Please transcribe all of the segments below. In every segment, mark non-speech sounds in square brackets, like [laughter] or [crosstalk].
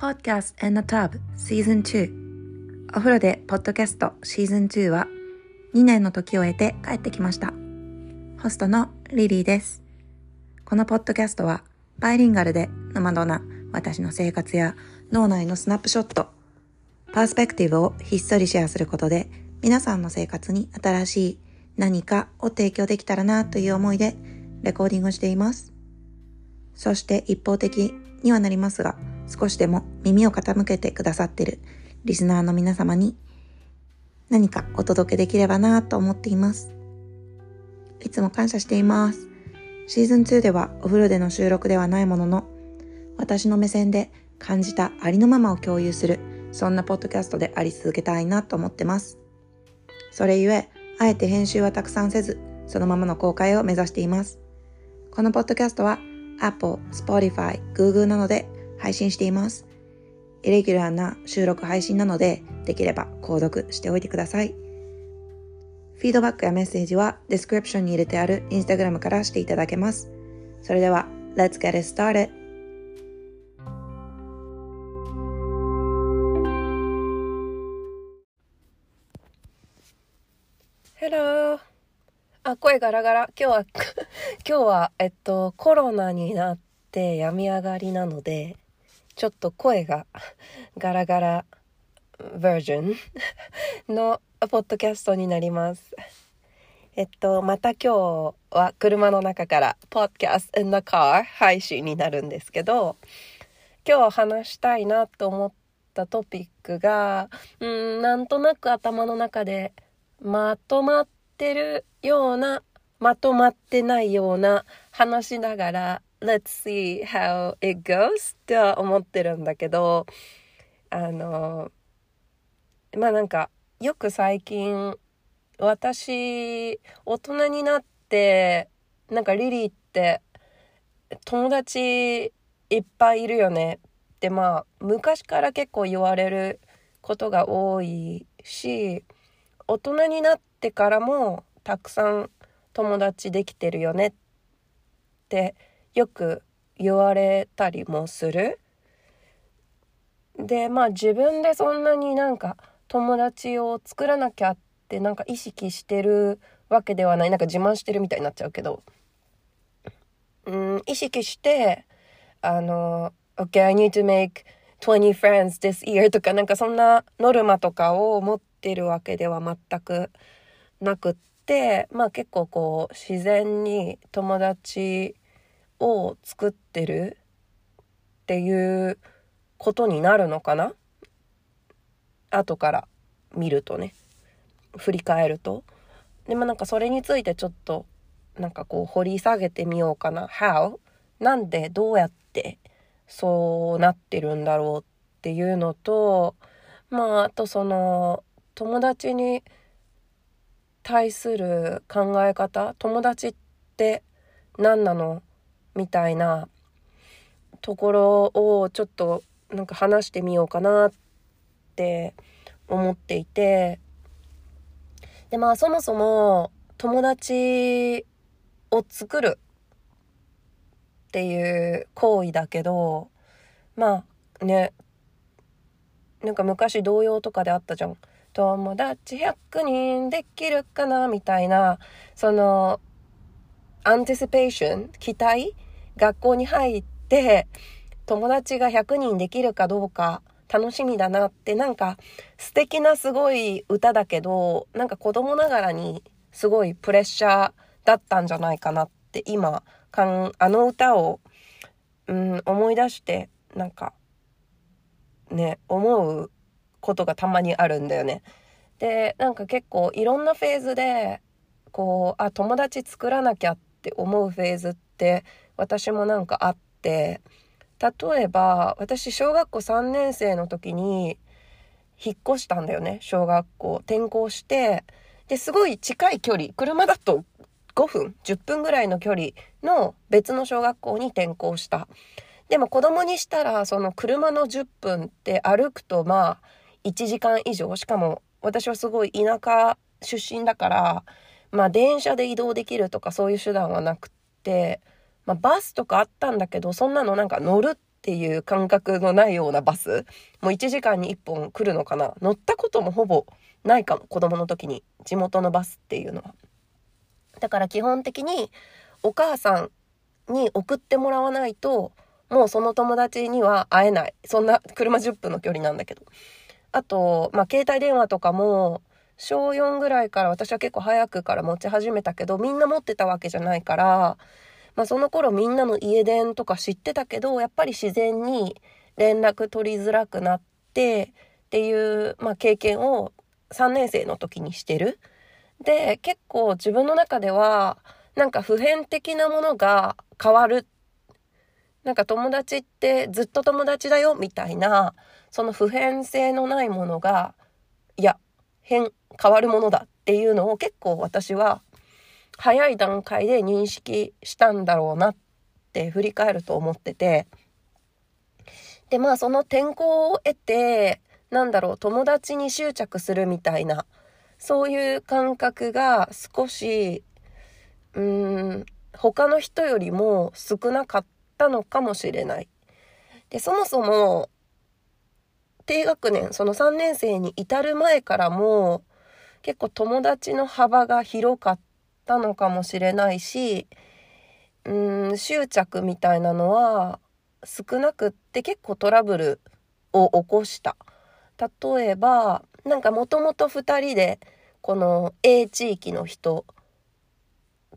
Podcast and the Tub Season 2お風呂でポッドキャストシーズン2は2年の時を経て帰ってきました。ホストのリリーです。このポッドキャストはバイリンガルでノマドな私の生活や脳内のスナップショットパースペクティブをひっそりシェアすることで皆さんの生活に新しい何かを提供できたらなという思いでレコーディングしています。そして一方的にはなりますが少しでも耳を傾けてくださってるリスナーの皆様に何かお届けできればなと思っています。いつも感謝しています。シーズン2ではお風呂での収録ではないものの私の目線で感じたありのままを共有するそんなポッドキャストであり続けたいなと思ってます。それゆえ、あえて編集はたくさんせず、そのままの公開を目指しています。このポッドキャストは Apple、Spotify、Google などで配信しています。イレギュラーな収録配信なので、できれば購読しておいてください。フィードバックやメッセージはディスクリプションに入れてあるインスタグラムからしていただけます。それでは、Let's get it started! Hello! あ、声ガラガラ。今日は [laughs] 今日は、えっと、コロナになって病み上がりなので、ちょっと声が [laughs] ガラガラバージョンのポッドキャストになります。えっと、また今日は車の中から Podcast in the car 配信になるんですけど、今日話したいなと思ったトピックが、うん、なんとなく頭の中でまとまってるような、まとまってないような話しながら let's see how it goes っては思ってるんだけどあのまあなんかよく最近私大人になってなんかリリーって友達いっぱいいるよね。ってまあ昔から結構言われることが多いし大人になってからもたくさん友達できてるよねってよく言われたりもする。でまあ自分でそんなになんか友達を作らなきゃってなんか意識してるわけではないなんか自慢してるみたいになっちゃうけどうん意識してあの「OK I need to make 20 friends this year」とかなんかそんなノルマとかを持ってるわけでは全くなくってまあ結構こう自然に友達を作ってるっていうことになるのかな？後から見るとね。振り返ると。でもなんかそれについてちょっとなんかこう掘り下げてみようかな。How? なんでどうやってそうなってるんだろうっていうのとまああとその友達に対する考え方？友達って何なの？みたいなところをちょっとなんか話してみようかなって思っていてでまあそもそも友達を作るっていう行為だけどまあねなんか昔童謡とかであったじゃん。友達100人できるかなみたいなそのアンティシペーション、期待学校に入って友達が100人できるかどうか楽しみだなってなんか素敵なすごい歌だけどなんか子供ながらにすごいプレッシャーだったんじゃないかなって今かんあの歌を、うん、思い出してなんかね思うことがたまにあるんだよね。でなんか結構いろんなフェーズでこうあ友達作らなきゃってって思うフェーズって私もなんかあって例えば私小学校3年生の時に引っ越したんだよね小学校。転校してですごい近い距離車だと5分10分ぐらいの距離の別の小学校に転校した。でも子供にしたらその車の10分って歩くとまあ1時間以上。しかも私はすごい田舎出身だからまあ電車で移動できるとかそういう手段はなくて、まあ、バスとかあったんだけどそんなのなんか乗るっていう感覚のないようなバス。もう1時間に1本来るのかな。乗ったこともほぼないかも子供の時に。地元のバスっていうのは。だから基本的にお母さんに送ってもらわないともうその友達には会えない。そんな車10分の距離なんだけど。あと、まあ、携帯電話とかも小4ぐらいから私は結構早くから持ち始めたけどみんな持ってたわけじゃないからまあ、その頃みんなの家電とか知ってたけどやっぱり自然に連絡取りづらくなってっていう、まあ、経験を3年生の時にしてる。で結構自分の中ではなんか普遍的なものが変わるなんか友達ってずっと友達だよみたいなその普遍性のないものがいや変変わるものだっていうのを結構私は早い段階で認識したんだろうなって振り返ると思っててでまあその転校を得てなんだろう友達に執着するみたいなそういう感覚が少しうーん他の人よりも少なかったのかもしれない。でそもそも低学年その3年生に至る前からも結構友達の幅が広かったのかもしれないしうん執着みたいなのは少なくって結構トラブルを起こした。例えばなんかもともと2人でこの A 地域の人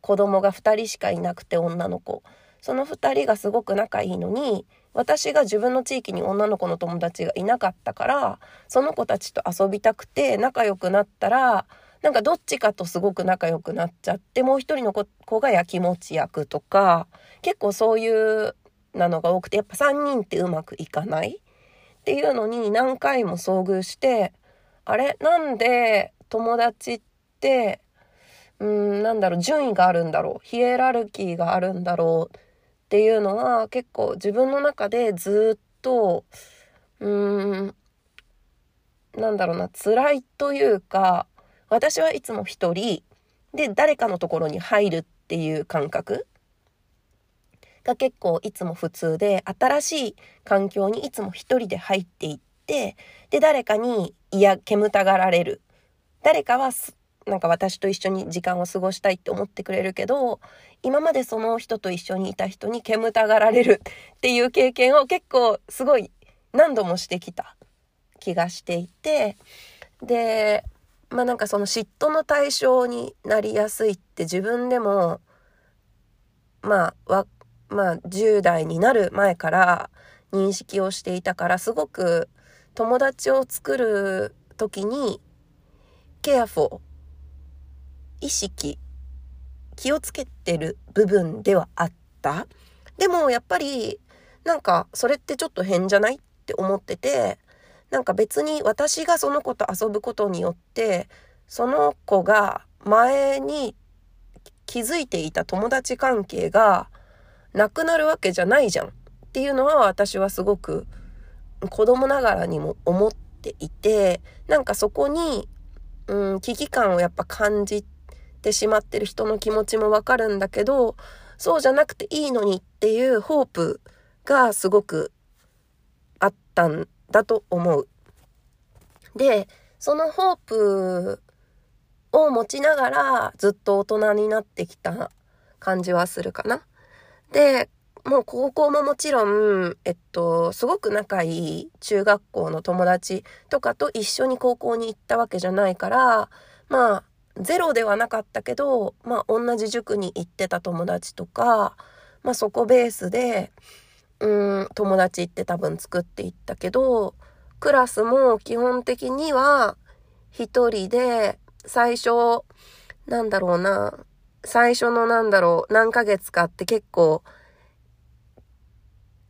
子供が2人しかいなくて女の子。その2人がすごく仲いいのに私が自分の地域に女の子の友達がいなかったからその子たちと遊びたくて仲良くなったらなんかどっちかとすごく仲良くなっちゃってもう一人の子がやきもち焼くとか結構そういうなのが多くてやっぱ3人ってうまくいかない？っていうのに何回も遭遇してあれ？なんで友達ってうんなんだろう順位があるんだろうヒエラルキーがあるんだろうっていうのは結構自分の中でずっとうーんなんだろうな辛いというか私はいつも一人で誰かのところに入るっていう感覚が結構いつも普通で新しい環境にいつも一人で入っていってで誰かにいや煙たがられる。誰かはなんか私と一緒に時間を過ごしたいって思ってくれるけど今までその人と一緒にいた人に煙たがられるっていう経験を結構すごい何度もしてきた気がしていてでまあなんかその嫉妬の対象になりやすいって自分でもまあわまあ10代になる前から認識をしていたからすごく友達を作る時にケアフォー意識気をつけてる部分ではあった。でもやっぱりなんかそれってちょっと変じゃないって思っててなんか別に私がその子と遊ぶことによってその子が前に気づいていた友達関係がなくなるわけじゃないじゃん。っていうのは私はすごく子供ながらにも思っていてなんかそこに、うん、危機感をやっぱ感じてしまってる人の気持ちもわかるんだけどそうじゃなくていいのにっていうホープがすごくあったんだと思う。で、そのホープを持ちながらずっと大人になってきた感じはするかな。で、もう高校ももちろん、えっと、すごく仲いい中学校の友達とかと一緒に高校に行ったわけじゃないから、まあ、ゼロではなかったけど、まあ、同じ塾に行ってた友達とか、まあ、そこベースで、うん友達って多分作っていったけどクラスも基本的には一人で最初なんだろうな最初のなんだろう何ヶ月かって結構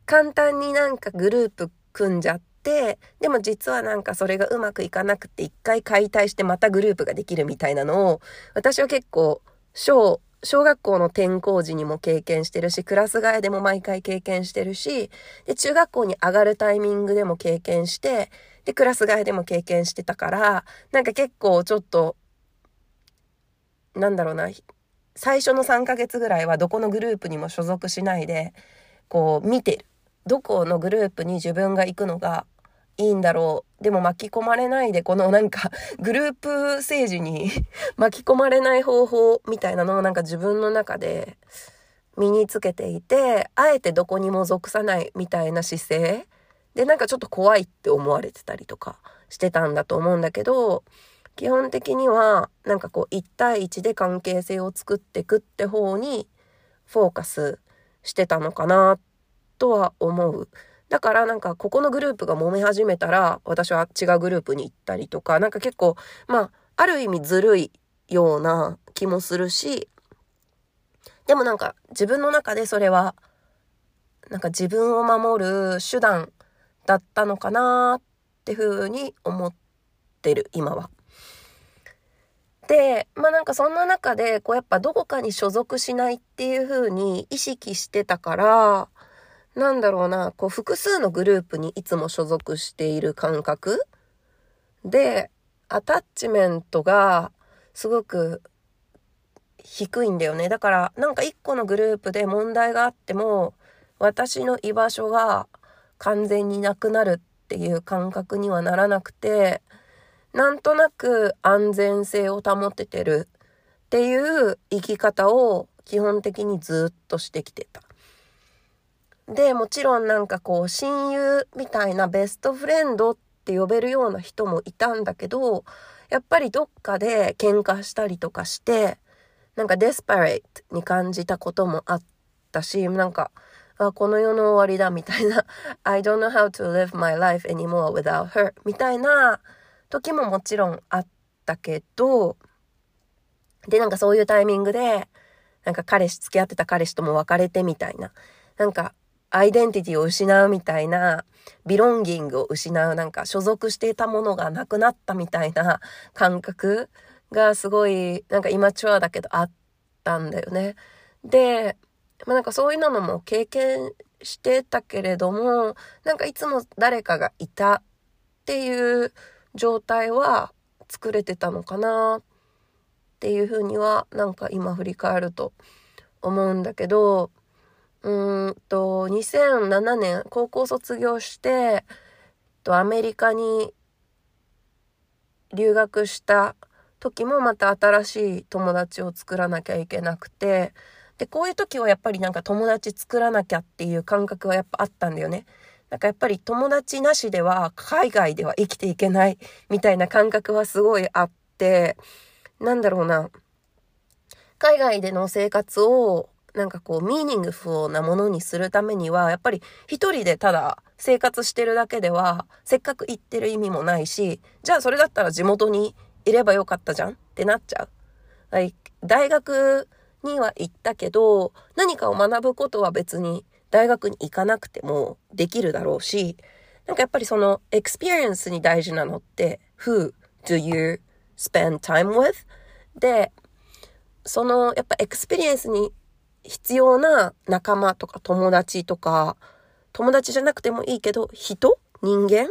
簡単になんかグループ組んじゃってでも実はなんかそれがうまくいかなくて一回解体してまたグループができるみたいなのを私は結構小小学校の転校時にも経験してるし、クラス替えでも毎回経験してるし、で、中学校に上がるタイミングでも経験して、で、クラス替えでも経験してたから、なんか結構ちょっと、なんだろうな、最初の3ヶ月ぐらいはどこのグループにも所属しないで、こう見てる。どこのグループに自分が行くのがいいんだろう。でも巻き込まれないで、このなんか [laughs] グループ政治に [laughs] 巻き込まれない方法みたいなのをなんか自分の中で身につけていて、あえてどこにも属さないみたいな姿勢でなんかちょっと怖いって思われてたりとかしてたんだと思うんだけど、基本的にはなんかこう1対1で関係性を作ってくって方にフォーカスしてたのかなとは思う。だからなんかここのグループが揉め始めたら私は違うグループに行ったりとか、なんか結構まあある意味ずるいような気もするし、でもなんか自分の中でそれはなんか自分を守る手段だったのかなってふうに思ってる今は。で、まあなんかそんな中で、こうやっぱどこかに所属しないっていう風に意識してたから、なんだろうな、こう複数のグループにいつも所属している感覚？で、アタッチメントがすごく低いんだよね。だからなんか一個のグループで問題があっても、私の居場所が完全になくなるっていう感覚にはならなくて、なんとなく安全性を保ててるっていう生き方を基本的にずっとしてきてた。で、もちろんなんかこう親友みたいなベストフレンドって呼べるような人もいたんだけど、やっぱりどっかで喧嘩したりとかして、なんかデスパレイトに感じたこともあったし、なんか、あ、この世の終わりだみたいな、[laughs] I don't know how to live my life anymore without her みたいな時ももちろんあったけど、で、なんかそういうタイミングで、なんか彼氏、付き合ってた彼氏とも別れてみたいな、なんかアイデンティティを失うみたいな、ビロンギングを失う、なんか所属していたものがなくなったみたいな [laughs] 感覚がすごい、なんかイマチュアだけどあったんだよね。で、まあなんかそういうのも経験してたけれども、なんかいつも誰かがいたっていう状態は作れてたのかなっていうふうにはなんか今振り返ると思うんだけどうーんと2007年高校卒業してとアメリカに留学した時もまた新しい友達を作らなきゃいけなくてでこういう時はやっぱりなんか友達作らなきゃっていう感覚はやっぱあったんだよね。なんかやっぱり友達なしでは海外では生きていけないみたいな感覚はすごいあって、なんだろうな。海外での生活をなんかこうミーニングフルなものにするためには、やっぱり一人でただ生活してるだけでは、せっかく行ってる意味もないし、じゃあそれだったら地元にいればよかったじゃん？ってなっちゃう。大学には行ったけど、何かを学ぶことは別に大学に行かなくてもできるだろうし、なんかやっぱりその experience に大事なのって、who do you spend time with? で、そのやっぱ experience に必要な仲間とか友達とか、友達じゃなくてもいいけど、人？人間？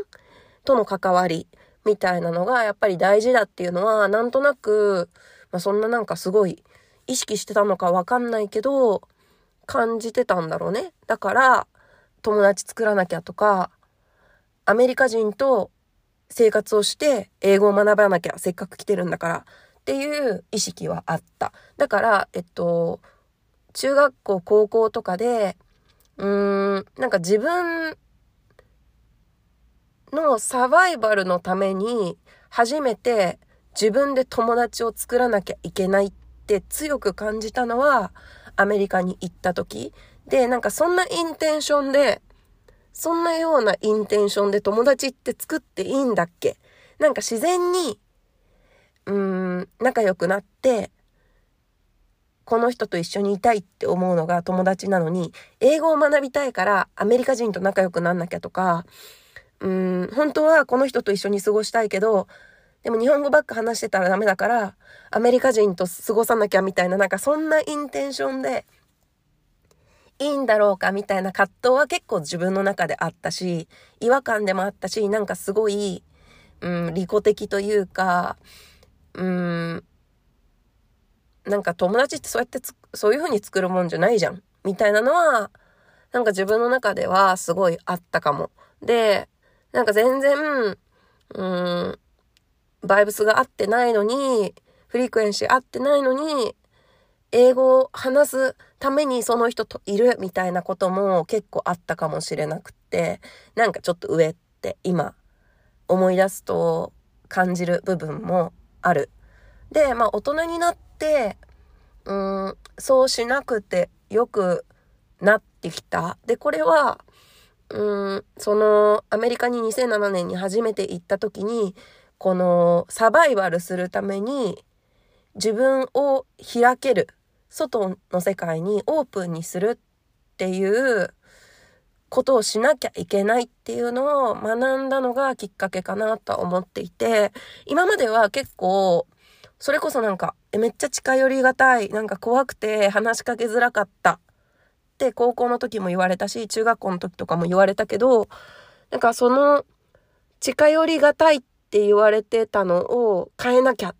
との関わりみたいなのがやっぱり大事だっていうのは、なんとなく、まあ、そんななんかすごい意識してたのかわかんないけど、感じてたんだろうね。だから、友達作らなきゃとか、アメリカ人と生活をして英語を学ばなきゃ、せっかく来てるんだからっていう意識はあった。だから、えっと、中学校、高校とかで、うーん、なんか自分のサバイバルのために初めて自分で友達を作らなきゃいけないって強く感じたのは、アメリカに行った時。で、なんかそんなインテンションで、そんなようなインテンションで友達って作っていいんだっけ？なんか自然に、うーん、仲良くなって、この人と一緒にいたいって思うのが友達なのに、英語を学びたいからアメリカ人と仲良くなんなきゃとか、うん、本当はこの人と一緒に過ごしたいけど、でも日本語ばっか話してたらダメだから、アメリカ人と過ごさなきゃみたいな、なんかそんなインテンションで、いいんだろうかみたいな葛藤は結構自分の中であったし、違和感でもあったし、なんかすごい、うん、利己的というか、うん、なんか友達ってそうやってそういう風に作るもんじゃないじゃん。みたいなのは、なんか自分の中ではすごいあったかも。で、なんか全然、うん、バイブスが合ってないのに、フリークエンシー合ってないのに、英語を話すためにその人といるみたいなことも結構あったかもしれなくって、なんかちょっと上って今思い出すと感じる部分もある。で、まあ大人になって、うん、そうしなくてよくなってきた。で、これは、うん、そのアメリカに2007年に初めて行った時に、このサバイバルするために自分を開ける、外の世界にオープンにするっていうことをしなきゃいけないっていうのを学んだのがきっかけかなと思っていて、今までは結構、それこそなんか、えめっちゃ近寄りがたい、なんか怖くて話しかけづらかったって高校の時も言われたし、中学校の時とかも言われたけど、なんかその近寄りがたいって言われてたのを変えなきゃっ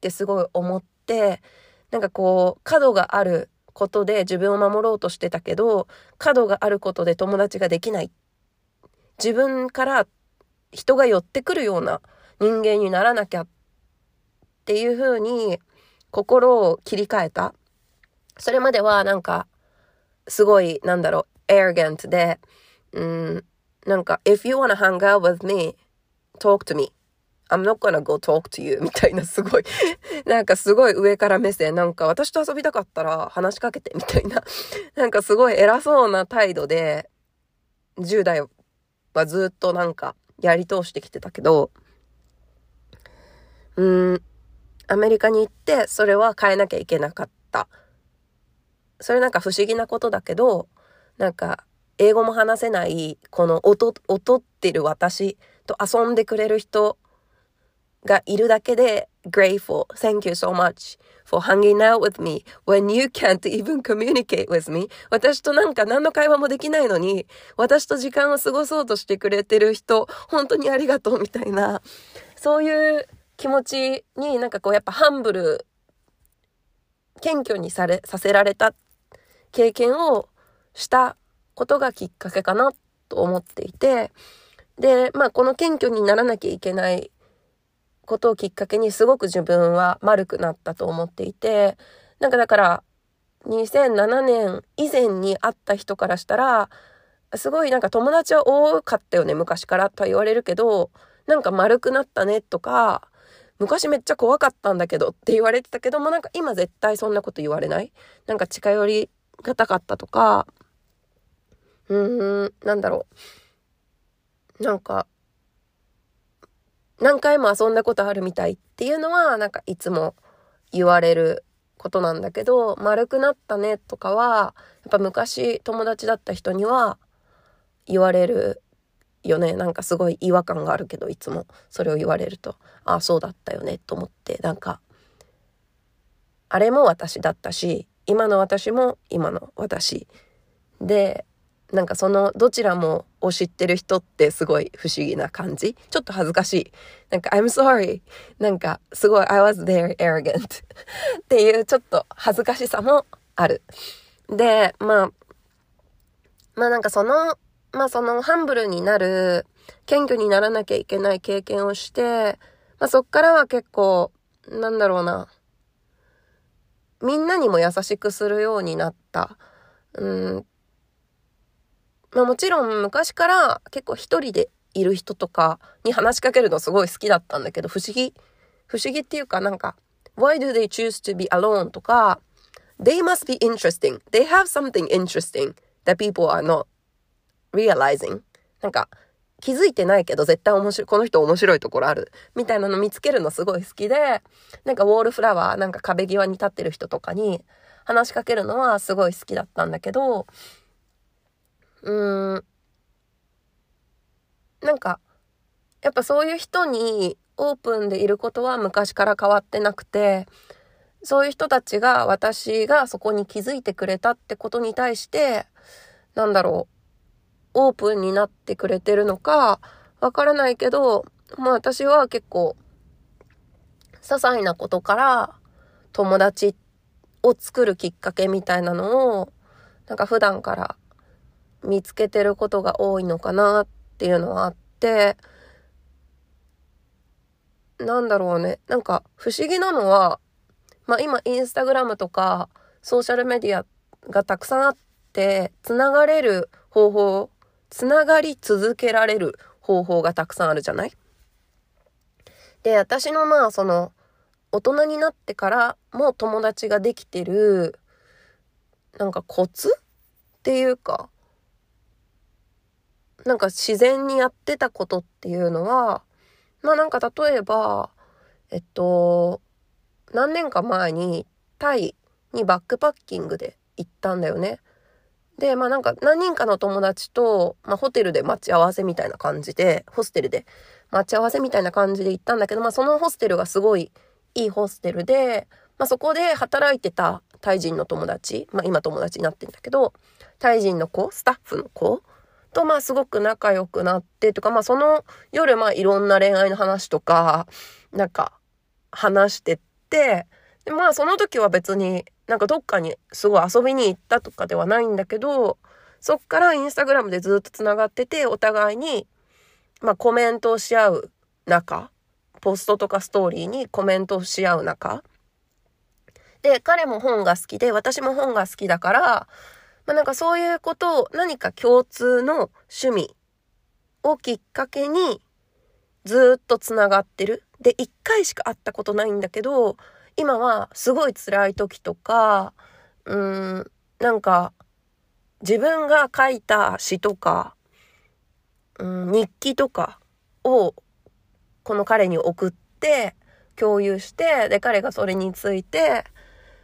てすごい思って、なんかこう、角があることで自分を守ろうとしてたけど、角があることで友達ができない。自分から人が寄ってくるような人間にならなきゃっていう風に心を切り替えた。それまではなんかすごい、なんだろう、arrogant で、うん、なんか、if you wanna hang out with me, talk to me. I'm not gonna go talk to you みたいなすごい [laughs] なんかすごい上から目線、なんか私と遊びたかったら話しかけてみたいな [laughs] なんかすごい偉そうな態度で、10代はずっとなんかやり通してきてたけど、うん、アメリカに行ってそれは変えなきゃいけなかった。それなんか不思議なことだけど、なんか、英語も話せない、この音、音ってる私と遊んでくれる人がいるだけで grateful. Thank you so much for hanging out with me when you can't even communicate with me. 私となんか何の会話もできないのに、私と時間を過ごそうとしてくれてる人、本当にありがとうみたいな、そういう気持ちになんかこうやっぱハンブル、謙虚にされ、させられた経験をしたことがきっかけかなと思っていて、で、まあこの謙虚にならなきゃいけないことをきっかけにすごく自分は丸くなったと思っていて、なんかだから2007年以前に会った人からしたら、すごいなんか友達は多かったよね、昔からとは言われるけど、なんか丸くなったねとか、昔めっちゃ怖かったんだけどって言われてたけども、なんか今絶対そんなこと言われない？なんか近寄りがたかったとか、うーん、なんだろう。なんか、何回も遊んだことあるみたいっていうのは、なんかいつも言われることなんだけど、丸くなったねとかは、やっぱ昔友達だった人には言われるよね。なんかすごい違和感があるけど、いつもそれを言われると、ああ、そうだったよねと思って、なんか、あれも私だったし、今の私も今の私。で、なんかそのどちらもを知ってる人ってすごい不思議な感じちょっと恥ずかしい。なんか I'm sorry. なんかすごい I was very arrogant [laughs] っていうちょっと恥ずかしさもある。で、まあ、まあなんかその、まあそのハンブルになる、謙虚にならなきゃいけない経験をして、まあそっからは結構、なんだろうな、みんなにも優しくするようになった。うん。まあもちろん昔から結構一人でいる人とかに話しかけるのすごい好きだったんだけど、不思議。不思議っていうかなんか、why do they choose to be alone? とか、they must be interesting. They have something interesting that people are not realizing. なんか、気づいてないけど絶対面白い、この人面白いところある。みたいなの見つけるのすごい好きで、なんかウォールフラワー、なんか壁際に立ってる人とかに話しかけるのはすごい好きだったんだけど、うーん、なんか、やっぱそういう人にオープンでいることは昔から変わってなくて、そういう人たちが私がそこに気づいてくれたってことに対して、なんだろう、オープンになってくれてるのか、わからないけど、まあ私は結構、些細なことから友達を作るきっかけみたいなのを、なんか普段から見つけてることが多いのかなっていうのはあって、なんだろうね。なんか不思議なのは、まあ今インスタグラムとかソーシャルメディアがたくさんあって、つながれる方法、つながり続けられる方法がたくさんあるじゃない？で、私のまあその大人になってからも友達ができてるなんかコツっていうかなんか自然にやってたことっていうのはまあなんか例えばえっと何年か前にタイにバックパッキングで行ったんだよね。で、まあなんか何人かの友達と、まあホテルで待ち合わせみたいな感じで、ホステルで待ち合わせみたいな感じで行ったんだけど、まあそのホステルがすごいいいホステルで、まあそこで働いてたタイ人の友達、まあ今友達になってんだけど、タイ人の子、スタッフの子とまあすごく仲良くなってとか、まあその夜まあいろんな恋愛の話とか、なんか話してって、でまあその時は別になんかどっかにすごい遊びに行ったとかではないんだけど、そっからインスタグラムでずっと繋がってて、お互いに、まあコメントをし合う中、ポストとかストーリーにコメントをし合う中、で、彼も本が好きで、私も本が好きだから、まあなんかそういうことを何か共通の趣味をきっかけにずっと繋がってる。で、一回しか会ったことないんだけど、今はすごい辛い時とか、うん、なんか、自分が書いた詩とか、うん、日記とかを、この彼に送って、共有して、で、彼がそれについて、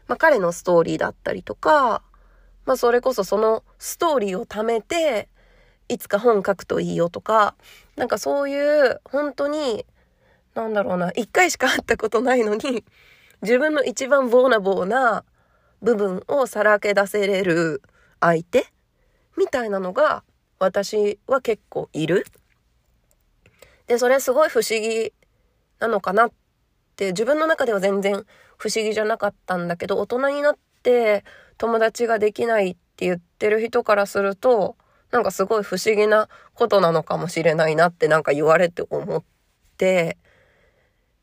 まあ、彼のストーリーだったりとか、まあ、それこそそのストーリーを貯めて、いつか本書くといいよとか、なんかそういう、本当に、なんだろうな、一回しか会ったことないのに、自分の一番ボーナボーな部分をさらけ出せれる相手みたいなのが私は結構いる。で、それすごい不思議なのかなって自分の中では全然不思議じゃなかったんだけど大人になって友達ができないって言ってる人からするとなんかすごい不思議なことなのかもしれないなってなんか言われて思って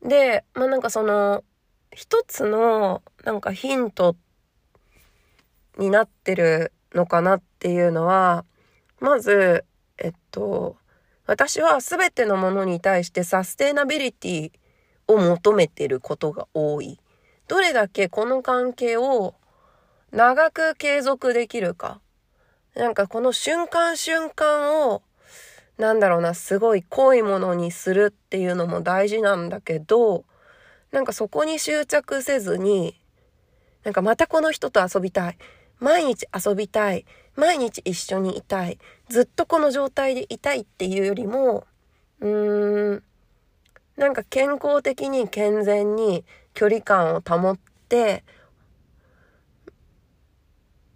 でまあなんかその一つのなんかヒントになってるのかなっていうのは、まず、えっと、私は全てのものに対してサステイナビリティを求めてることが多い。どれだけこの関係を長く継続できるか。なんかこの瞬間瞬間を、なんだろうな、すごい濃いものにするっていうのも大事なんだけど、なんかそこに執着せずに、なんかまたこの人と遊びたい。毎日遊びたい。毎日一緒にいたい。ずっとこの状態でいたいっていうよりも、うーん、なんか健康的に健全に距離感を保って、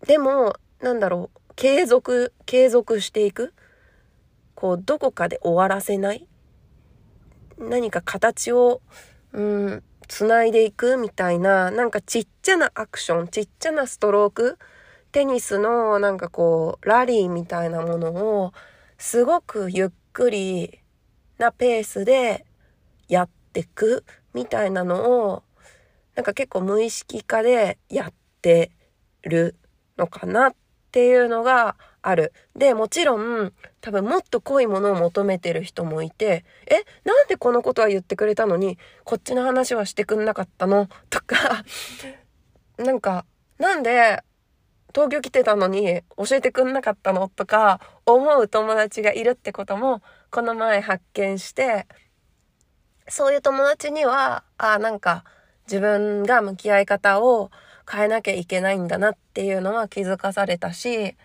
でも、なんだろう、継続、継続していく。こう、どこかで終わらせない。何か形をうん、繋いでいくみたいな、なんかちっちゃなアクション、ちっちゃなストローク、テニスのなんかこう、ラリーみたいなものを、すごくゆっくりなペースでやってくみたいなのを、なんか結構無意識化でやってるのかなっていうのがある。で、もちろん、多分もっと濃いものを求めてる人もいて、え、なんでこのことは言ってくれたのに、こっちの話はしてくんなかったの？とか、[laughs] なんか、なんで東京来てたのに教えてくんなかったの？とか思う友達がいるってこともこの前発見して、そういう友達には、あなんか自分が向き合い方を変えなきゃいけないんだなっていうのは気づかされたし、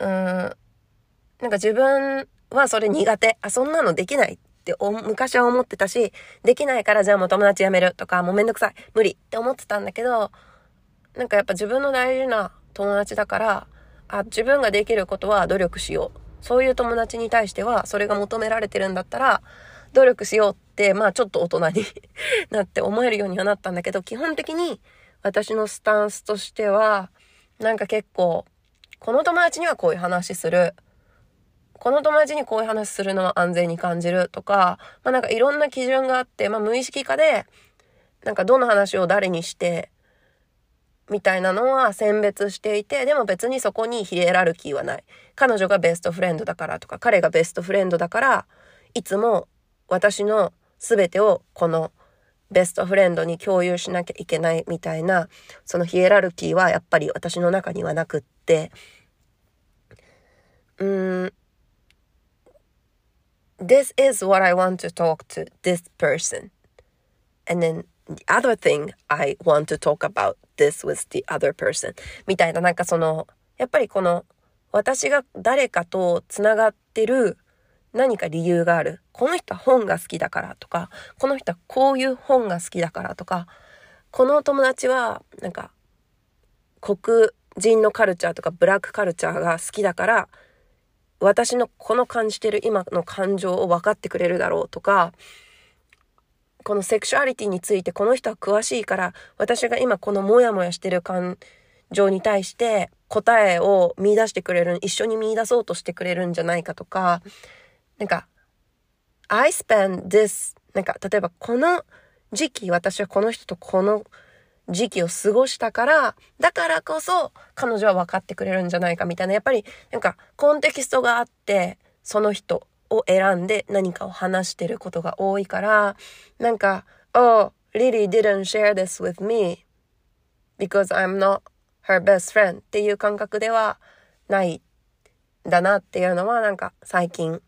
うん、なんか自分はそれ苦手。あ、そんなのできないって昔は思ってたし、できないからじゃあもう友達辞めるとか、もうめんどくさい、無理って思ってたんだけど、なんかやっぱ自分の大事な友達だから、あ、自分ができることは努力しよう。そういう友達に対しては、それが求められてるんだったら、努力しようって、まあちょっと大人に [laughs] なって思えるようにはなったんだけど、基本的に私のスタンスとしては、なんか結構、この友達にはこういう話する。この友達にこういう話するのは安全に感じるとか、まあなんかいろんな基準があって、まあ無意識化で、なんかどの話を誰にして、みたいなのは選別していて、でも別にそこにヒエラルキーはない。彼女がベストフレンドだからとか、彼がベストフレンドだから、いつも私の全てをこのベストフレンドに共有しなきゃいけないみたいな、そのヒエラルキーはやっぱり私の中にはなくっ、うん、This is what I want to talk to this person. And then the other thing I want to talk about this with the other person. みたいななんかその、やっぱりこの私が誰かとつながってる何か理由がある。この人は本が好きだからとか、この人はこういう本が好きだからとか、この友達はなんか黒人のカルチャーとかブラックカルチャーが好きだから、私のこの感じてる今の感情を分かってくれるだろうとか、このセクシュアリティについてこの人は詳しいから、私が今このモヤモヤしてる感情に対して答えを見出してくれる、一緒に見出そうとしてくれるんじゃないかとか、なんか、I spend this なんか、例えばこの時期、私はこの人とこの時期を過ごしたから、だからこそ彼女は分かってくれるんじゃないかみたいな、やっぱりなんかコンテキストがあって、その人を選んで何かを話してることが多いから、なんか、Oh, Lily didn't share this with me because I'm not her best friend っていう感覚ではないだなっていうのはなんか最近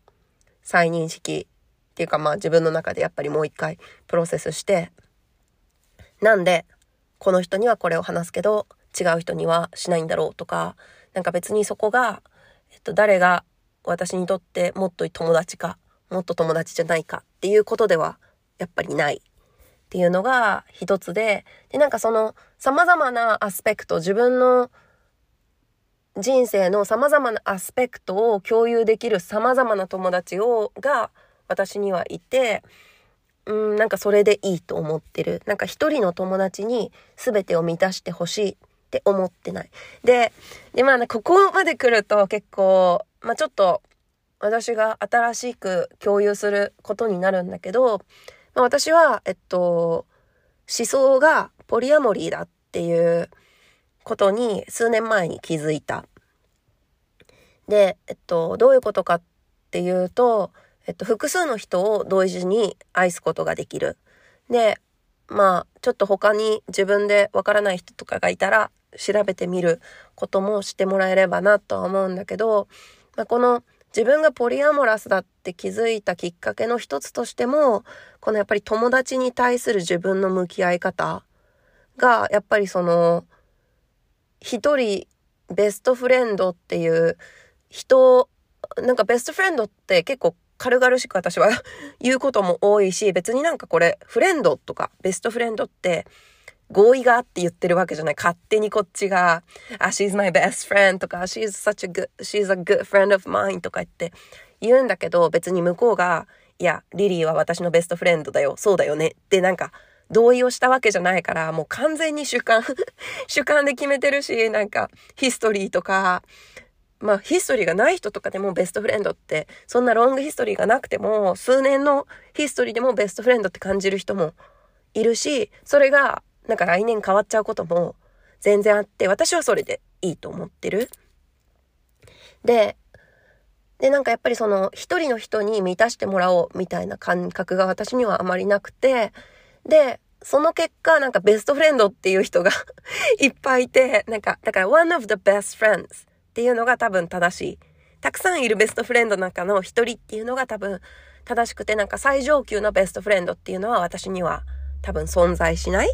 再認識っていうかまあ自分の中でやっぱりもう一回プロセスして。なんでこの人にはこれを話すけど違う人にはしないんだろうとかなんか別にそこが、えっと、誰が私にとってもっと友達かもっと友達じゃないかっていうことではやっぱりないっていうのが一つででなんかその様々なアスペクト自分の人生の様々なアスペクトを共有できる様々な友達を、が私にはいて、うん、なんかそれでいいと思ってる。なんか一人の友達に全てを満たしてほしいって思ってない。で、で、まあね、ここまで来ると結構、まあちょっと私が新しく共有することになるんだけど、まあ、私は、えっと、思想がポリアモリーだっていうことに数年前に気づいた。で、えっと、どういうことかっていうと、えっと、複数の人を同時に愛すことができる。で、まあ、ちょっと他に自分でわからない人とかがいたら調べてみることもしてもらえればなとは思うんだけど、まあ、この自分がポリアモラスだって気づいたきっかけの一つとしても、このやっぱり友達に対する自分の向き合い方が、やっぱりその、一人ベストフレンドっていう人、なんかベストフレンドって結構軽々しく私は言うことも多いし、別になんかこれ、フレンドとかベストフレンドって合意があって言ってるわけじゃない。勝手にこっちが、あ、she's my best friend とか、she's such a good, she's a good friend of mine とか言って言うんだけど、別に向こうが、いや、リリーは私のベストフレンドだよ、そうだよねってなんか同意をしたわけじゃないから、もう完全に主観 [laughs] 主観で決めてるし、なんか、ヒストリーとか、まあ、ヒストリーがない人とかでもベストフレンドって、そんなロングヒストリーがなくても、数年のヒストリーでもベストフレンドって感じる人もいるし、それが、なんか来年変わっちゃうことも全然あって、私はそれでいいと思ってる。で、で、なんかやっぱりその、一人の人に満たしてもらおうみたいな感覚が私にはあまりなくて、で、その結果、なんかベストフレンドっていう人が [laughs] いっぱいいて、なんか、だから one of the best friends っていうのが多分正しい。たくさんいるベストフレンドの中の一人っていうのが多分正しくて、なんか最上級のベストフレンドっていうのは私には多分存在しない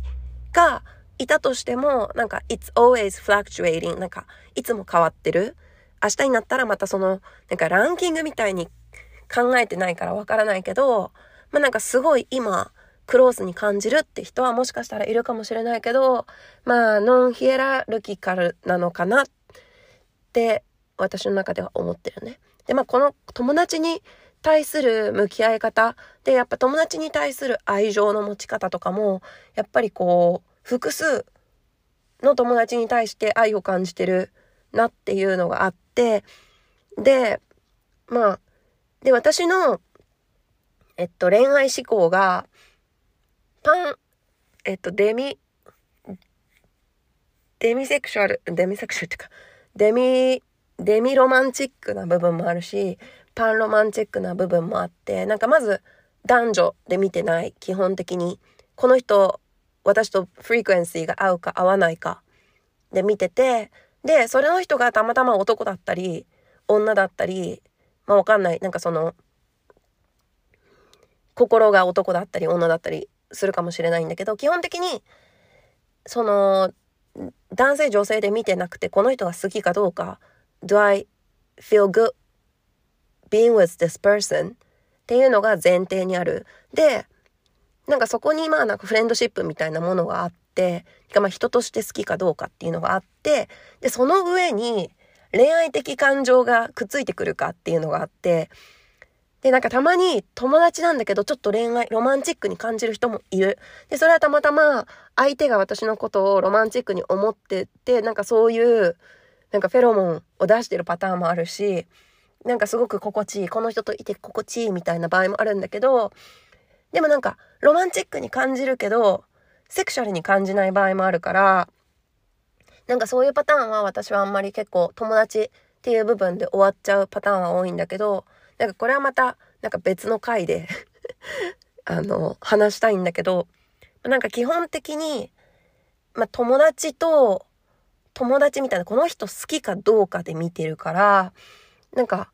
が、いたとしても、なんか it's always fluctuating なんかいつも変わってる？明日になったらまたその、なんかランキングみたいに考えてないからわからないけど、まあなんかすごい今、クロースに感じるって人はもしかしたらいるかもしれないけど、まあ、ノンヒエラルキカルなのかなって私の中では思ってるね。で、まあ、この友達に対する向き合い方で、やっぱ友達に対する愛情の持ち方とかも、やっぱりこう、複数の友達に対して愛を感じてるなっていうのがあって、で、まあ、で、私の、えっと、恋愛思考が、パン、えっと、デミ、デミセクシュアル、デミセクシュアルっていうか、デミ、デミロマンチックな部分もあるし、パンロマンチックな部分もあって、なんかまず男女で見てない、基本的に。この人、私とフリクエンシーが合うか合わないかで見てて、で、それの人がたまたま男だったり、女だったり、まあわかんない。なんかその、心が男だったり女だったりするかもしれないんだけど、基本的に、その、男性女性で見てなくて、この人が好きかどうか、do I feel good being with this person? っていうのが前提にある。で、なんかそこにまあなんかフレンドシップみたいなものがあって、まあ人として好きかどうかっていうのがあって、で、その上に恋愛的感情がくっついてくるかっていうのがあって、で、なんかたまに友達なんだけど、ちょっと恋愛、ロマンチックに感じる人もいる。で、それはたまたま相手が私のことをロマンチックに思ってて、なんかそういう、なんかフェロモンを出してるパターンもあるし、なんかすごく心地いい、この人といて心地いいみたいな場合もあるんだけど、でもなんかロマンチックに感じるけど、セクシャルに感じない場合もあるから、なんかそういうパターンは私はあんまり結構友達っていう部分で終わっちゃうパターンは多いんだけど、なんかこれはまた、なんか別の回で [laughs] あの、話したいんだけど、なんか基本的に、まあ、友達と、友達みたいな、この人好きかどうかで見てるから、なんか、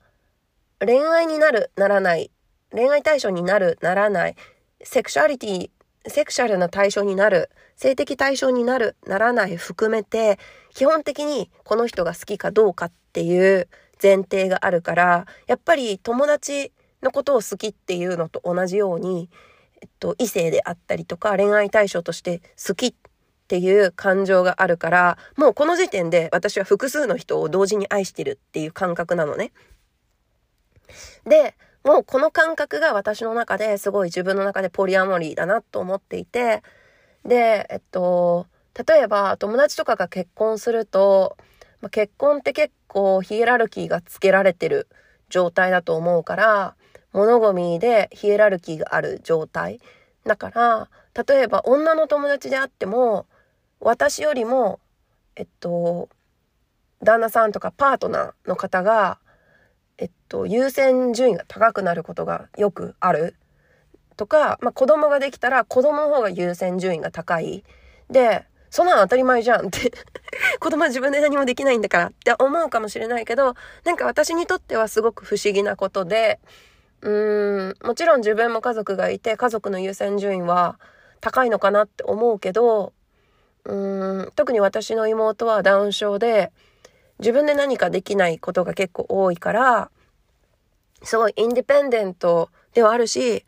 恋愛になる、ならない、恋愛対象になる、ならない、セクシュアリティ、セクシャルな対象になる、性的対象になる、ならない含めて、基本的にこの人が好きかどうかっていう前提があるから、やっぱり友達のことを好きっていうのと同じように、えっと、異性であったりとか恋愛対象として好きっていう感情があるから、もうこの時点で私は複数の人を同時に愛してるっていう感覚なのね。で、もうこの感覚が私の中ですごい自分の中でポリアモリーだなと思っていて、で、えっと、例えば友達とかが結婚すると、まあ、結婚って結構ヒエラルキーがつけられてる状態だと思うから、物ゴミでヒエラルキーがある状態。だから、例えば女の友達であっても、私よりも、えっと、旦那さんとかパートナーの方が、えっと、優先順位が高くなることがよくある。とか、まあ、子供ができたら子供の方が優先順位が高い。で、そんなの当たり前じゃんって。[laughs] 子供は自分で何もできないんだからって思うかもしれないけど、なんか私にとってはすごく不思議なことで、うーん、もちろん自分も家族がいて、家族の優先順位は高いのかなって思うけど、うーん、特に私の妹はダウン症で、自分で何かできないことが結構多いから、すごいインディペンデントではあるし、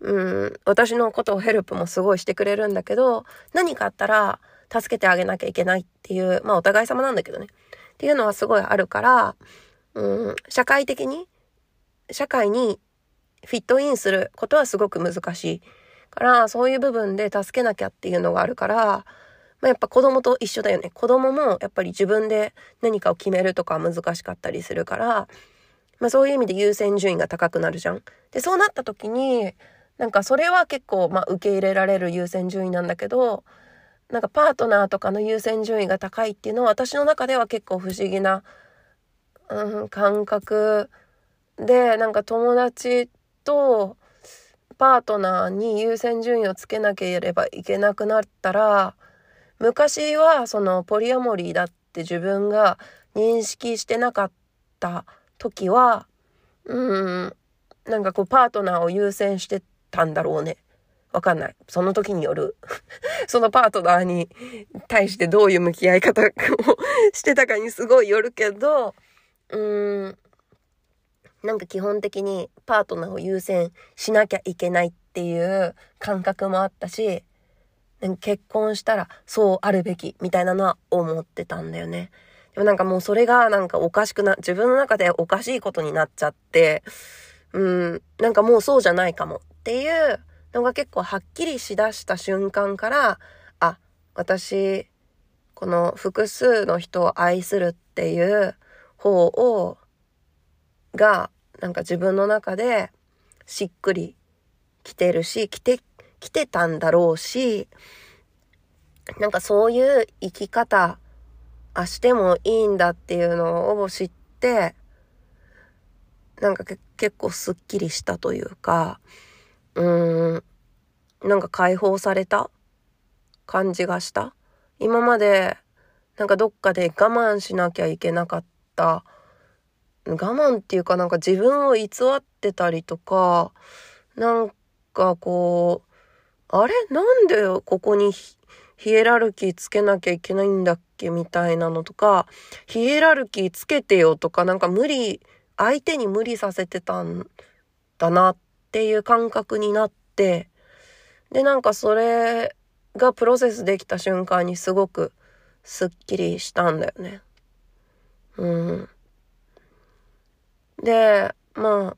うん、私のことをヘルプもすごいしてくれるんだけど、何かあったら、助けてあげなきゃいけないっていう、まあお互い様なんだけどね。っていうのはすごいあるから、うん、社会的に、社会にフィットインすることはすごく難しい。から、そういう部分で助けなきゃっていうのがあるから、まあ、やっぱ子供と一緒だよね。子供もやっぱり自分で何かを決めるとか難しかったりするから、まあそういう意味で優先順位が高くなるじゃん。で、そうなった時に、なんかそれは結構まあ受け入れられる優先順位なんだけど、なんかパートナーとかの優先順位が高いっていうのは私の中では結構不思議な、うん、感覚で、なんか友達とパートナーに優先順位をつけなければいけなくなったら、昔はそのポリアモリーだって自分が認識してなかった時は、うん、なんかこうパートナーを優先してたんだろうね。わかんない。その時による。[laughs] そのパートナーに対してどういう向き合い方をしてたかにすごいよるけど、うーん、なんか基本的にパートナーを優先しなきゃいけないっていう感覚もあったし、結婚したらそうあるべきみたいなのは思ってたんだよね。でもなんかもうそれがなんかおかしくな、自分の中でおかしいことになっちゃって、うん、なんかもうそうじゃないかもっていうのが結構はっきりしだした瞬間から、あ、私、この複数の人を愛するっていう方を、が、なんか自分の中でしっくりきてるし、来て、来てたんだろうし、なんかそういう生き方、あしてもいいんだっていうのを知って、なんか結構すっきりしたというか、うーん、なんか解放された？感じがした？今まで、なんかどっかで我慢しなきゃいけなかった。我慢っていうかなんか自分を偽ってたりとか、なんかこう、あれ？なんでここにヒエラルキーつけなきゃいけないんだっけ？みたいなのとか、ヒエラルキーつけてよとか、なんか無理、相手に無理させてたんだなっていう感覚になって、で、なんかそれがプロセスできた瞬間にすごくすっきりしたんだよね。うん。で、ま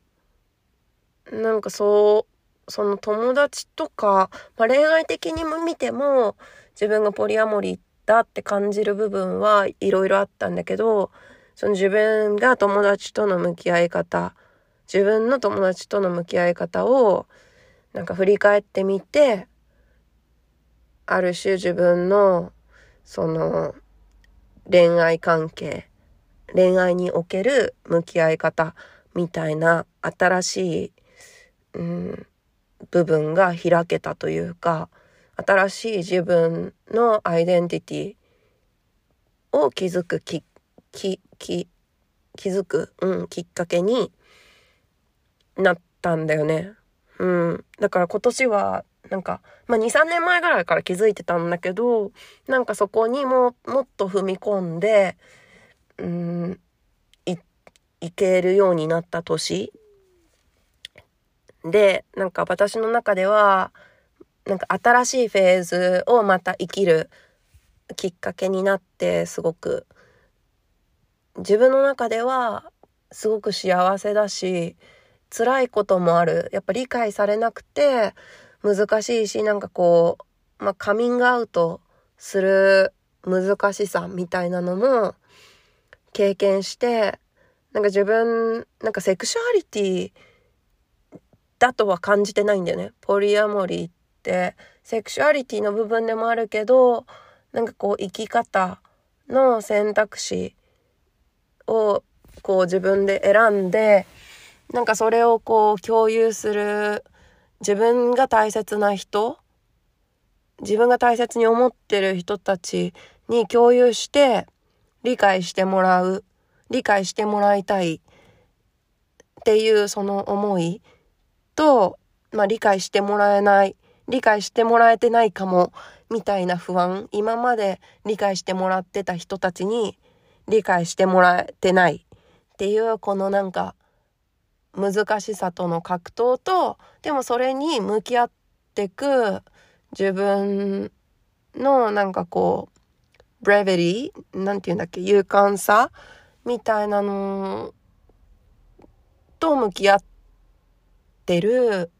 あ、なんかそう、その友達とか、まあ、恋愛的にも見ても、自分がポリアモリだって感じる部分はいろいろあったんだけど、その自分が友達との向き合い方、自分の友達との向き合い方を、なんか振り返ってみて、ある種自分の、その、恋愛関係、恋愛における向き合い方みたいな新しい、うん、部分が開けたというか新しい自分のアイデンティティを築くききき気づく、うん、きっかけになったんだよね。うん。だから今年は、なんか、まあ、2、3年前ぐらいから気づいてたんだけど、なんかそこにも、もっと踏み込んで、うん、い、いけるようになった年で、なんか私の中では、なんか新しいフェーズをまた生きるきっかけになって、すごく、自分の中では、すごく幸せだし、辛いこともある。やっぱ理解されなくて、難しいし、なんかこう、まあ、カミングアウトする難しさみたいなのも、経験して、なんか自分、なんかセクシュアリティだとは感じてないんだよね。ポリアモリーって、セクシュアリティの部分でもあるけど、なんかこう生き方の選択肢をこう自分で選んで、なんかそれをこう共有する自分が大切な人自分が大切に思ってる人たちに共有して理解してもらう、理解してもらいたいっていうその思いと、まあ理解してもらえない、理解してもらえてないかも、みたいな不安、今まで理解してもらってた人たちに理解してもらえてないっていうこのなんか難しさとの格闘と、でもそれに向き合ってく自分のなんかこう、ブレベリーなんて言うんだっけ勇敢さみたいなのと向き合ってる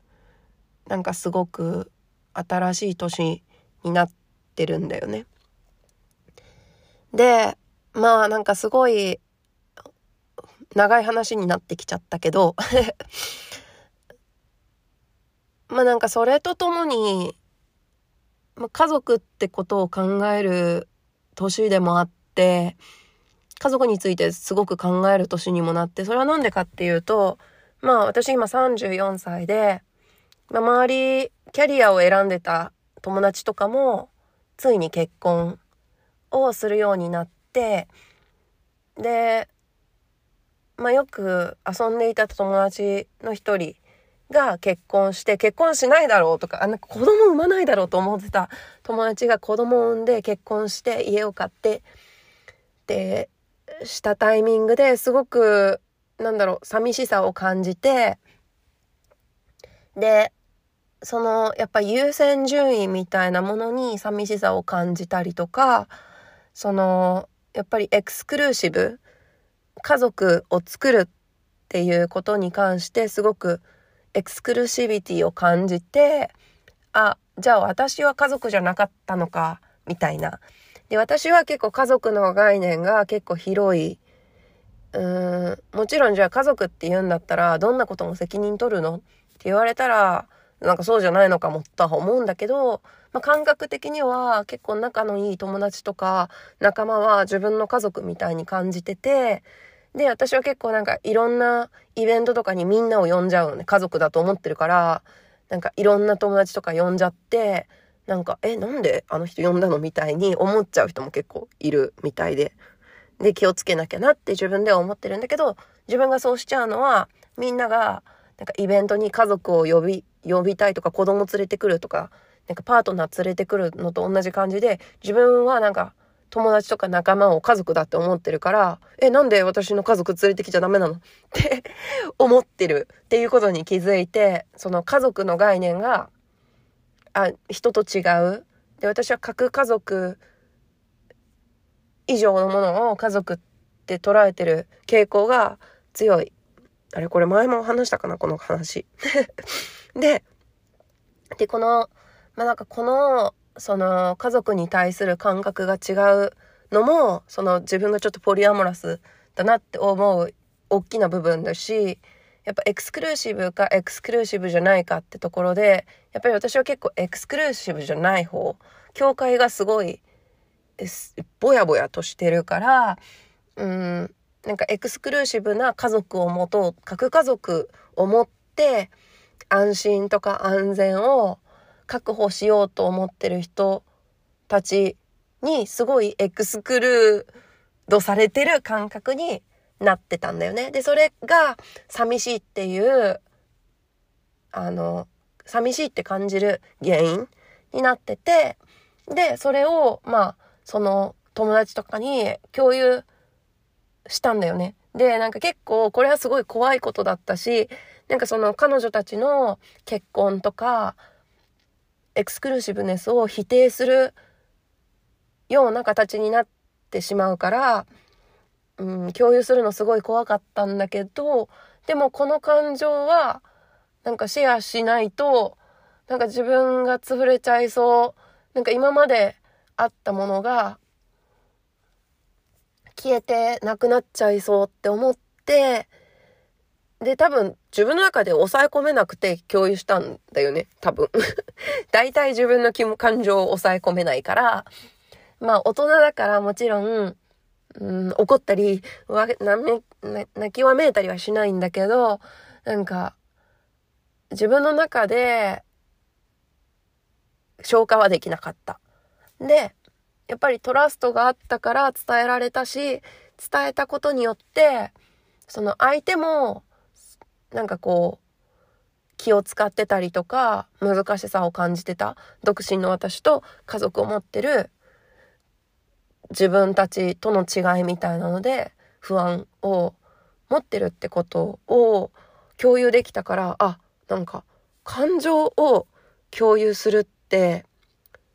なんかすごく新しい年になってるんだよね。でまあなんかすごい長い話になってきちゃったけど。[laughs] まあなんかそれとともに、まあ、家族ってことを考える年でもあって、家族についてすごく考える年にもなって、それは何でかっていうと、まあ私今34歳で、まあ、周り、キャリアを選んでた友達とかも、ついに結婚をするようになって、で、まあよく遊んでいた友達の一人が結婚して結婚しないだろうとか、あの子供産まないだろうと思ってた友達が子供を産んで結婚して家を買ってでしたタイミングですごくなんだろう寂しさを感じてでそのやっぱ優先順位みたいなものに寂しさを感じたりとかそのやっぱりエクスクルーシブ家族を作るっていうことに関してすごくエクスクルーシビティを感じて、あ、じゃあ私は家族じゃなかったのか、みたいな。で、私は結構家族の概念が結構広い、うーん、もちろんじゃあ家族って言うんだったら、どんなことも責任取るのって言われたら、なんかそうじゃないのかもとは思うんだけど、まあ、感覚的には結構仲のいい友達とか仲間は自分の家族みたいに感じてて、で、私は結構なんかいろんなイベントとかにみんなを呼んじゃうのね。家族だと思ってるから、なんかいろんな友達とか呼んじゃって、なんか、え、なんであの人呼んだのみたいに思っちゃう人も結構いるみたいで。で、気をつけなきゃなって自分では思ってるんだけど、自分がそうしちゃうのは、みんなが、なんかイベントに家族を呼び、呼びたいとか子供連れてくるとか、なんかパートナー連れてくるのと同じ感じで、自分はなんか友達とか仲間を家族だって思ってるから、え、なんで私の家族連れてきちゃダメなの？[laughs] って思ってるっていうことに気づいて、その家族の概念が、あ、人と違う。で、私は核家族以上のものを家族って捉えてる傾向が強い。あれこれ前も話したかな？この話。[laughs] で、で、この、まあ、なんかこの、その家族に対する感覚が違うのも、その自分がちょっとポリアモラスだなって思う大きな部分だし、やっぱエクスクルーシブかエクスクルーシブじゃないかってところで、やっぱり私は結構エクスクルーシブじゃない方、境界がすごいぼやぼやとしてるから、うん、なんかエクスクルーシブな家族を持とう、核家族を持って安心とか安全を確保しようと思ってる人たちにすごいエクスクルードされてる感覚になってたんだよね。で、それが寂しいっていう、あの、寂しいって感じる原因になってて、で、それを、まあ、その友達とかに共有したんだよね。で、なんか結構これはすごい怖いことだったし、なんかその彼女たちの結婚とか、エクスクルーシブネスを否定するような形になってしまうから、うん、共有するのすごい怖かったんだけど、でもこの感情は、なんかシェアしないと、なんか自分が潰れちゃいそう。なんか今まであったものが消えてなくなっちゃいそうって思って、で、多分自分の中で抑え込めなくて共有したんだよね、多分。[laughs] 大体自分の気も感情を抑え込めないから、まあ大人だからもちろん、うん、怒ったり、わなめ泣きわめいたりはしないんだけど、なんか、自分の中で消化はできなかった。で、やっぱりトラストがあったから伝えられたし、伝えたことによって、その相手も、なんかこう、気を使ってたりとか、難しさを感じてた、独身の私と家族を持ってる自分たちとの違いみたいなので、不安を持ってるってことを共有できたから、あ、なんか、感情を共有するって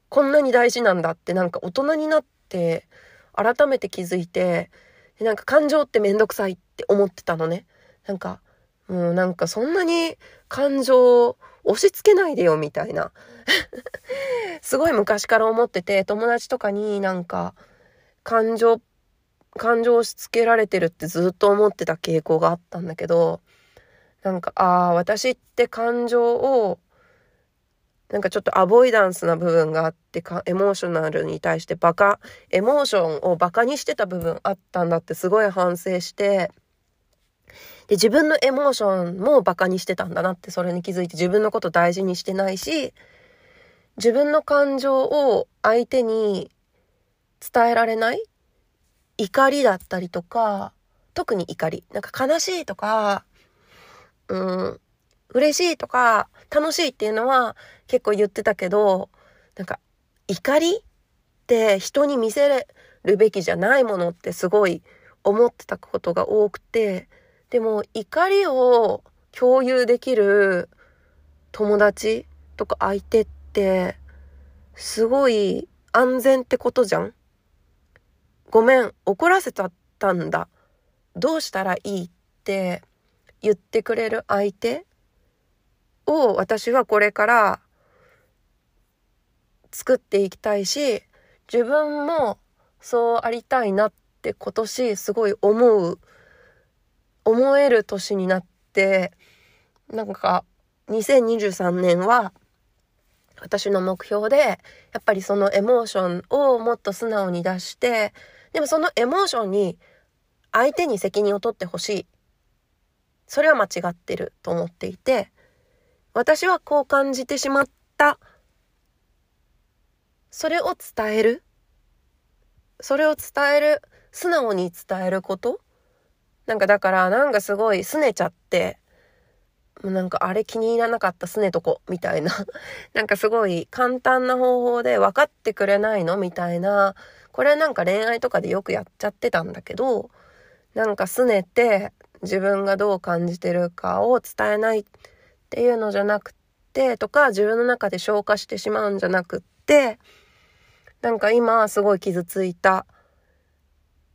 こんなに大事なんだってなんか大人になって改めて気づいてなんか感情ってめんどくさいって思ってたのね。なんかもうなんかそんなに感情を押し付けないでよみたいな。[laughs] すごい昔から思ってて友達とかになんか感情感情を押し付けられてるってずっと思ってた傾向があったんだけどなんかああ私って感情をなんかちょっとアボイダンスな部分があってか、エモーショナルに対してバカ、エモーションをバカにしてた部分あったんだってすごい反省して、で、自分のエモーションもバカにしてたんだなってそれに気づいて自分のこと大事にしてないし、自分の感情を相手に伝えられない怒りだったりとか、特に怒り。なんか悲しいとか、うん、嬉しいとか、楽しいっていうのは結構言ってたけど、なんか怒りって人に見せるべきじゃないものってすごい思ってたことが多くて、でも怒りを共有できる友達とか相手ってすごい安全ってことじゃん？ごめん、怒らせちゃったんだ。どうしたらいいって言ってくれる相手を私はこれから作っていきたいし、自分もそうありたいなって今年すごい思う思える年になって、なんか2023年は私の目標で、やっぱりそのエモーションをもっと素直に出して、でもそのエモーションに相手に責任を取ってほしい。それは間違ってると思っていて、私はこう感じてしまった。それを伝える。それを伝える。素直に伝えることなんかだから、なんかすごい拗ねちゃって、もうなんかあれ気に入らなかったすねとこみたいな。[laughs] なんかすごい簡単な方法で分かってくれないの？みたいな。これはなんか恋愛とかでよくやっちゃってたんだけどなんか拗ねて自分がどう感じてるかを伝えないっていうのじゃなくてとか自分の中で消化してしまうんじゃなくってなんか今すごい傷ついた。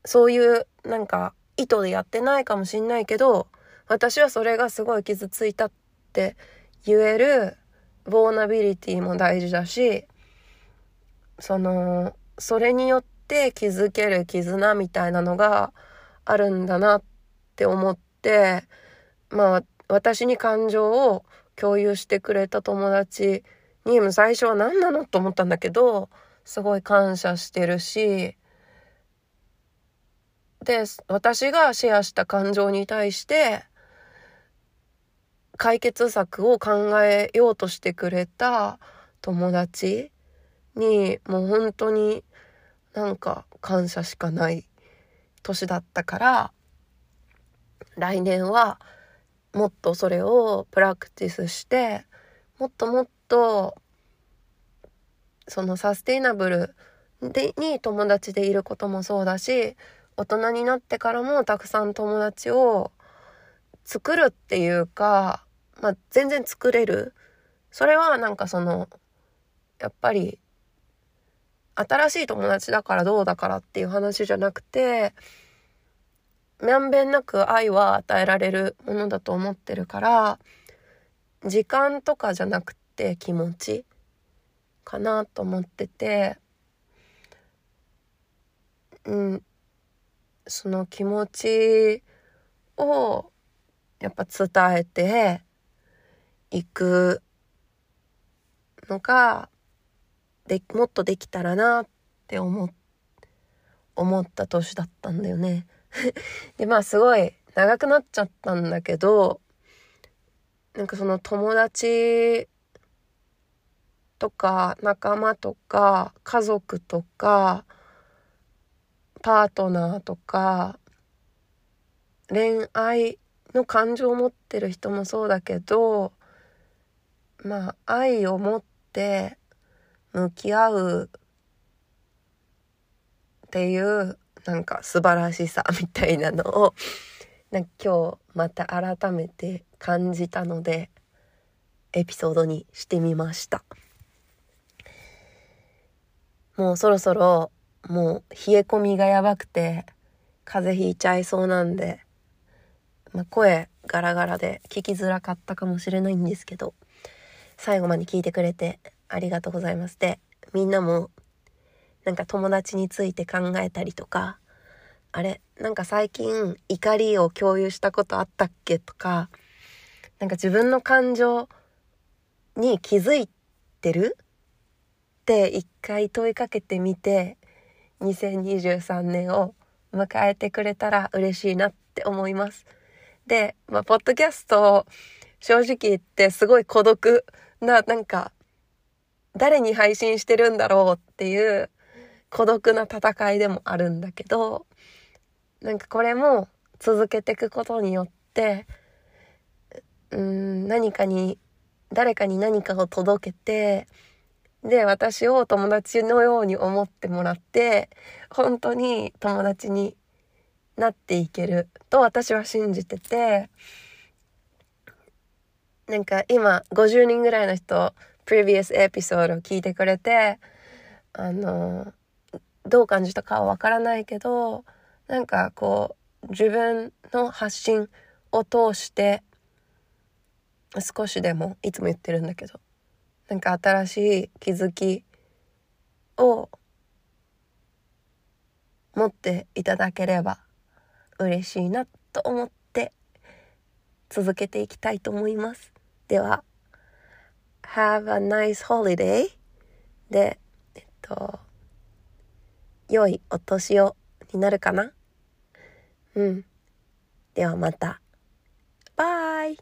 そういうなんか意図でやってないかもしんないけど私はそれがすごい傷ついたって言えるボーナビリティも大事だしそのそれによって気づける絆みたいなのがあるんだなって思ってまあ私に感情を共有してくれた友達にも最初は何なのと思ったんだけどすごい感謝してるしで私がシェアした感情に対して解決策を考えようとしてくれた友達にもう本当になんか感謝しかない年だったから来年はもっとそれをプラクティスしてもっともっとそのサステイナブルでに友達でいることもそうだし大人になってからもたくさん友達を作るっていうか、まあ、全然作れる。それはなんかそのやっぱり新しい友達だからどうだからっていう話じゃなくてまんべんなく愛は与えられるものだと思ってるから時間とかじゃなくて気持ちかなと思っててうん。その気持ちをやっぱ伝えていくのがでもっとできたらなって思思った年だったんだよね。[laughs] でまあすごい長くなっちゃったんだけどなんかその友達とか仲間とか家族とかパートナーとか恋愛の感情を持ってる人もそうだけどまあ愛を持って向き合うっていうなんか素晴らしさみたいなのをなんか今日また改めて感じたのでエピソードにしてみました。もうそろそろもう冷え込みがやばくて風邪ひいちゃいそうなんで、まあ、声ガラガラで聞きづらかったかもしれないんですけど最後まで聞いてくれてありがとうございますでみんなもなんか友達について考えたりとかあれなんか最近怒りを共有したことあったっけとかなんか自分の感情に気づいてる？って一回問いかけてみて2023年を迎えてくれたら嬉しいなって思います。で、まあ、ポッドキャスト正直言ってすごい孤独な、なんか、誰に配信してるんだろうっていう孤独な戦いでもあるんだけど、なんかこれも続けていくことによって、うん、何かに、誰かに何かを届けて、で、私を友達のように思ってもらって、本当に友達になっていけると私は信じてて、なんか今50人ぐらいの人、previous エピソードを聞いてくれて、あの、どう感じたかはわからないけど、なんかこう、自分の発信を通して、少しでも、いつも言ってるんだけど、なんか新しい気づきを持っていただければ嬉しいなと思って続けていきたいと思います。では、Have a nice holiday で、えっと、良いお年をになるかな？うん。ではまた。バイ